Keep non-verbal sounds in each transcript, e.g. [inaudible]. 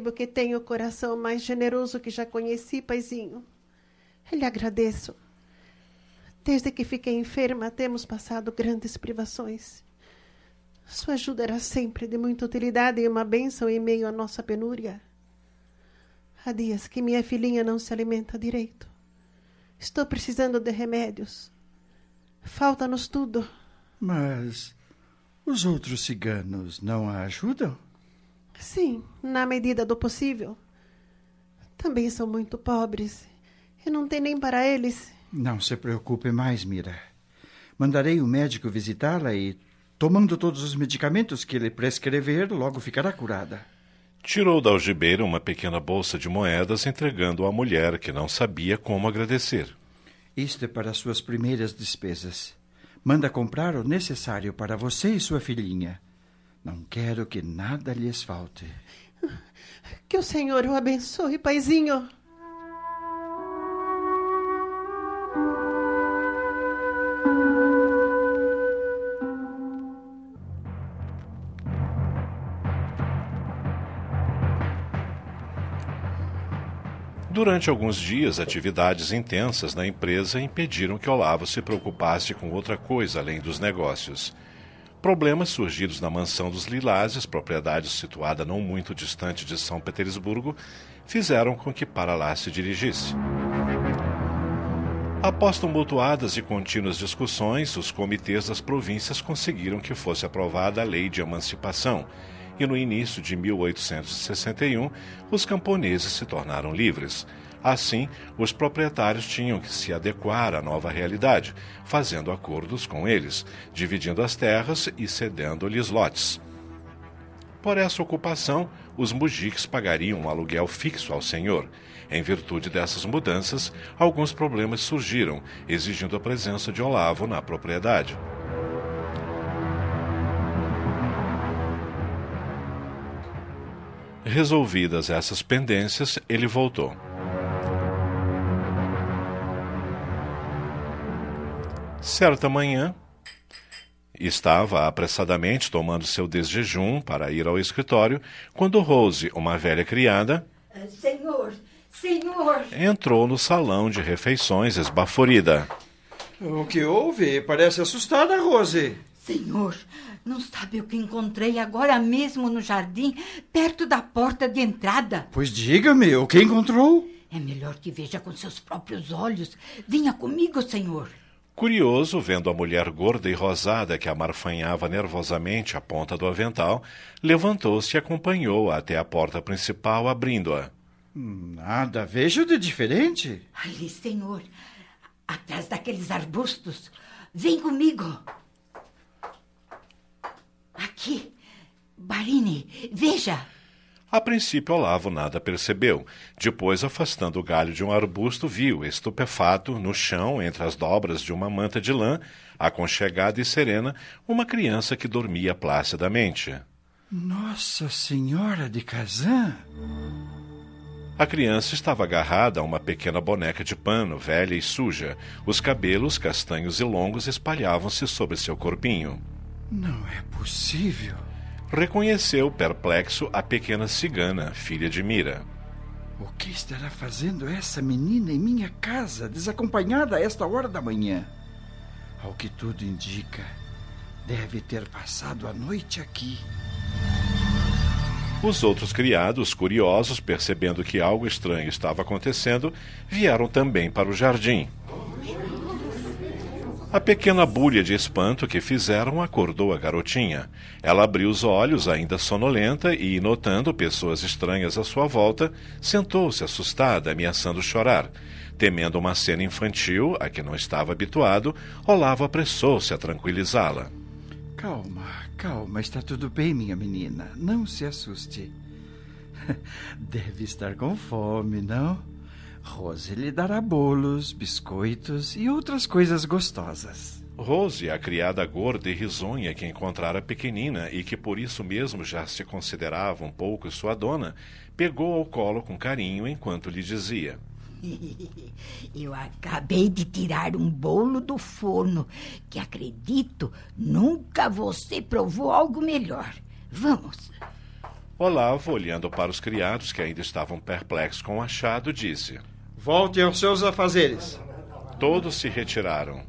Percebo que tenho o coração mais generoso que já conheci, paizinho. Lhe agradeço. Desde que fiquei enferma, temos passado grandes privações. Sua ajuda era sempre de muita utilidade e uma bênção em meio à nossa penúria. Há dias que minha filhinha não se alimenta direito. Estou precisando de remédios. Falta-nos tudo. Mas os outros ciganos não a ajudam? Sim, na medida do possível. Também são muito pobres. E não tem nem para eles. Não se preocupe mais, Mira. Mandarei o médico visitá-la e, tomando todos os medicamentos que ele prescrever, logo ficará curada. Tirou da algibeira uma pequena bolsa de moedas, entregando à mulher, que não sabia como agradecer. Isto é para suas primeiras despesas. Manda comprar o necessário para você e sua filhinha. Não quero que nada lhes falte. Que o Senhor o abençoe, paizinho. Durante alguns dias, atividades intensas na empresa impediram que Olavo se preocupasse com outra coisa além dos negócios. Problemas surgidos na mansão dos Lilazes, propriedade situada não muito distante de São Petersburgo, fizeram com que para lá se dirigisse. Após tumultuadas e contínuas discussões, os comitês das províncias conseguiram que fosse aprovada a Lei de Emancipação, e no início de 1861 os camponeses se tornaram livres. Assim, os proprietários tinham que se adequar à nova realidade, fazendo acordos com eles, dividindo as terras e cedendo-lhes lotes. Por essa ocupação, os mujiques pagariam um aluguel fixo ao senhor. Em virtude dessas mudanças, alguns problemas surgiram, exigindo a presença de Olavo na propriedade. Resolvidas essas pendências, ele voltou. Certa manhã, estava apressadamente tomando seu desjejum para ir ao escritório quando Rose, uma velha criada, Senhor, senhor! entrou no salão de refeições esbaforida. O que houve? Parece assustada, Rose. Senhor, não sabe o que encontrei agora mesmo no jardim, perto da porta de entrada? Pois diga-me, o que encontrou? É melhor que veja com seus próprios olhos. Venha comigo, senhor. Curioso, vendo a mulher gorda e rosada que amarfanhava nervosamente a ponta do avental, levantou-se e acompanhou-a até a porta principal, abrindo-a. Nada vejo de diferente. Ali, senhor, atrás daqueles arbustos. Vem comigo. Aqui. Barine, veja. A princípio, Olavo nada percebeu. Depois, afastando o galho de um arbusto, viu, estupefato, no chão, entre as dobras de uma manta de lã, aconchegada e serena, uma criança que dormia placidamente. Nossa Senhora de Kazan! A criança estava agarrada a uma pequena boneca de pano, velha e suja. Os cabelos, castanhos e longos, espalhavam-se sobre seu corpinho. Não é possível. Reconheceu, perplexo, a pequena cigana, filha de Mira. O que estará fazendo essa menina em minha casa, desacompanhada a esta hora da manhã? Ao que tudo indica, deve ter passado a noite aqui. Os outros criados, curiosos, percebendo que algo estranho estava acontecendo, vieram também para o jardim. A pequena bulha de espanto que fizeram acordou a garotinha. Ela abriu os olhos, ainda sonolenta, e, notando pessoas estranhas à sua volta, sentou-se assustada, ameaçando chorar. Temendo uma cena infantil, a que não estava habituado, Olavo apressou-se a tranquilizá-la. Calma, calma, está tudo bem, minha menina. Não se assuste. [laughs] Deve estar com fome, não? Rose lhe dará bolos, biscoitos e outras coisas gostosas. Rose, a criada gorda e risonha que encontrara pequenina e que por isso mesmo já se considerava um pouco sua dona, pegou ao colo com carinho enquanto lhe dizia: [laughs] Eu acabei de tirar um bolo do forno que acredito nunca você provou algo melhor. Vamos. Olavo, olhando para os criados que ainda estavam perplexos com o achado, disse: Volte aos seus afazeres. Todos se retiraram.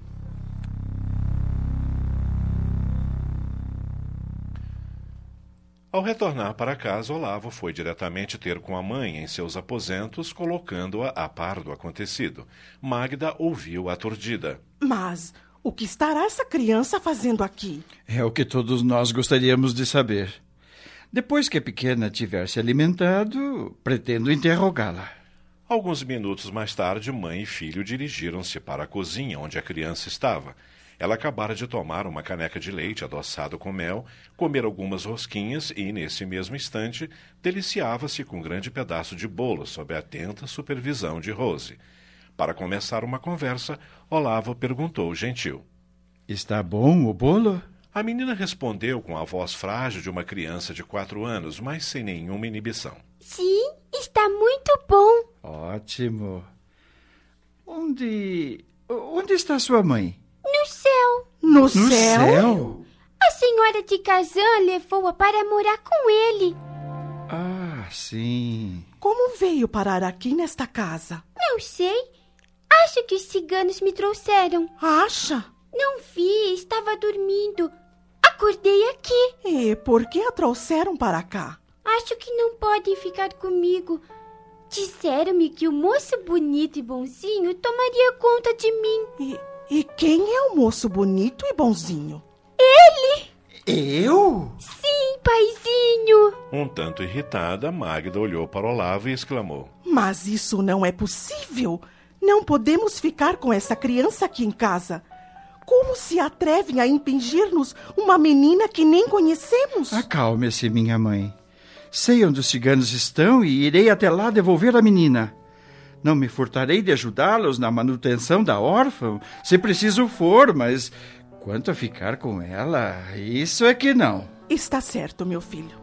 Ao retornar para casa, Olavo foi diretamente ter com a mãe em seus aposentos, colocando-a a par do acontecido. Magda ouviu aturdida. Mas o que estará essa criança fazendo aqui? É o que todos nós gostaríamos de saber. Depois que a pequena tiver se alimentado, pretendo interrogá-la. Alguns minutos mais tarde, mãe e filho dirigiram-se para a cozinha onde a criança estava. Ela acabara de tomar uma caneca de leite adoçado com mel, comer algumas rosquinhas e, nesse mesmo instante, deliciava-se com um grande pedaço de bolo sob a atenta supervisão de Rose. Para começar uma conversa, Olavo perguntou gentil: Está bom o bolo? A menina respondeu com a voz frágil de uma criança de quatro anos, mas sem nenhuma inibição. Sim, está muito bom. Ótimo. Onde. Onde está sua mãe? No céu. No, No céu? céu? A senhora de Kazan levou-a para morar com ele. Ah, sim. Como veio parar aqui nesta casa? Não sei. Acho que os ciganos me trouxeram. Acha? Não vi, estava dormindo. Acordei aqui. E por que a trouxeram para cá? Acho que não podem ficar comigo. Disseram-me que o moço bonito e bonzinho tomaria conta de mim. E, e quem é o moço bonito e bonzinho? Eu? Sim, paizinho. Um tanto irritada, Magda olhou para Olavo e exclamou: Mas isso não é possível. Não podemos ficar com essa criança aqui em casa. Como se atrevem a impingir-nos uma menina que nem conhecemos? Acalme-se, minha mãe. Sei onde os ciganos estão e irei até lá devolver a menina. Não me furtarei de ajudá-los na manutenção da órfã, se preciso for, mas quanto a ficar com ela, isso é que não. Está certo, meu filho.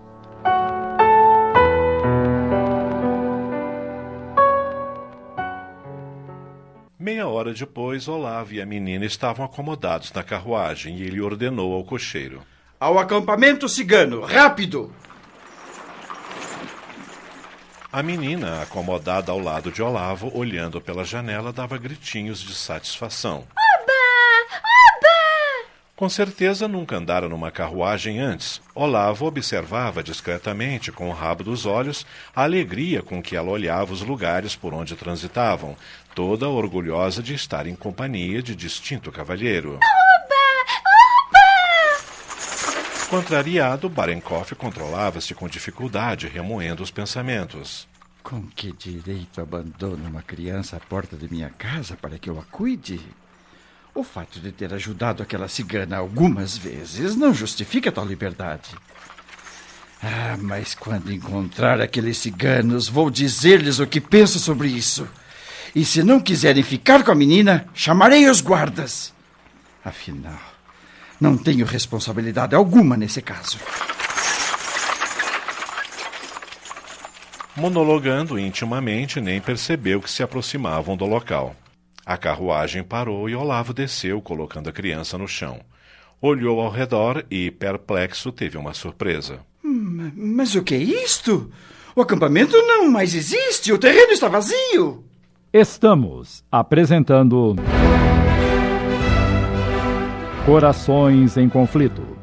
Meia hora depois, Olavo e a menina estavam acomodados na carruagem e ele ordenou ao cocheiro. Ao acampamento cigano, rápido! A menina, acomodada ao lado de Olavo, olhando pela janela, dava gritinhos de satisfação. Oba! Oba! Com certeza nunca andara numa carruagem antes. Olavo observava discretamente, com o rabo dos olhos, a alegria com que ela olhava os lugares por onde transitavam, toda orgulhosa de estar em companhia de distinto cavalheiro. Oba! Contrariado, Barenkoff controlava-se com dificuldade, remoendo os pensamentos. Com que direito abandono uma criança à porta de minha casa para que eu a cuide? O fato de ter ajudado aquela cigana algumas vezes não justifica tal liberdade. Ah, mas quando encontrar aqueles ciganos, vou dizer-lhes o que penso sobre isso. E se não quiserem ficar com a menina, chamarei os guardas. Afinal, não tenho responsabilidade alguma nesse caso. Monologando intimamente, nem percebeu que se aproximavam do local. A carruagem parou e Olavo desceu, colocando a criança no chão. Olhou ao redor e, perplexo, teve uma surpresa. Hum, Mas o que é isto? O acampamento não mais existe, o terreno está vazio. Estamos apresentando Corações em Conflito.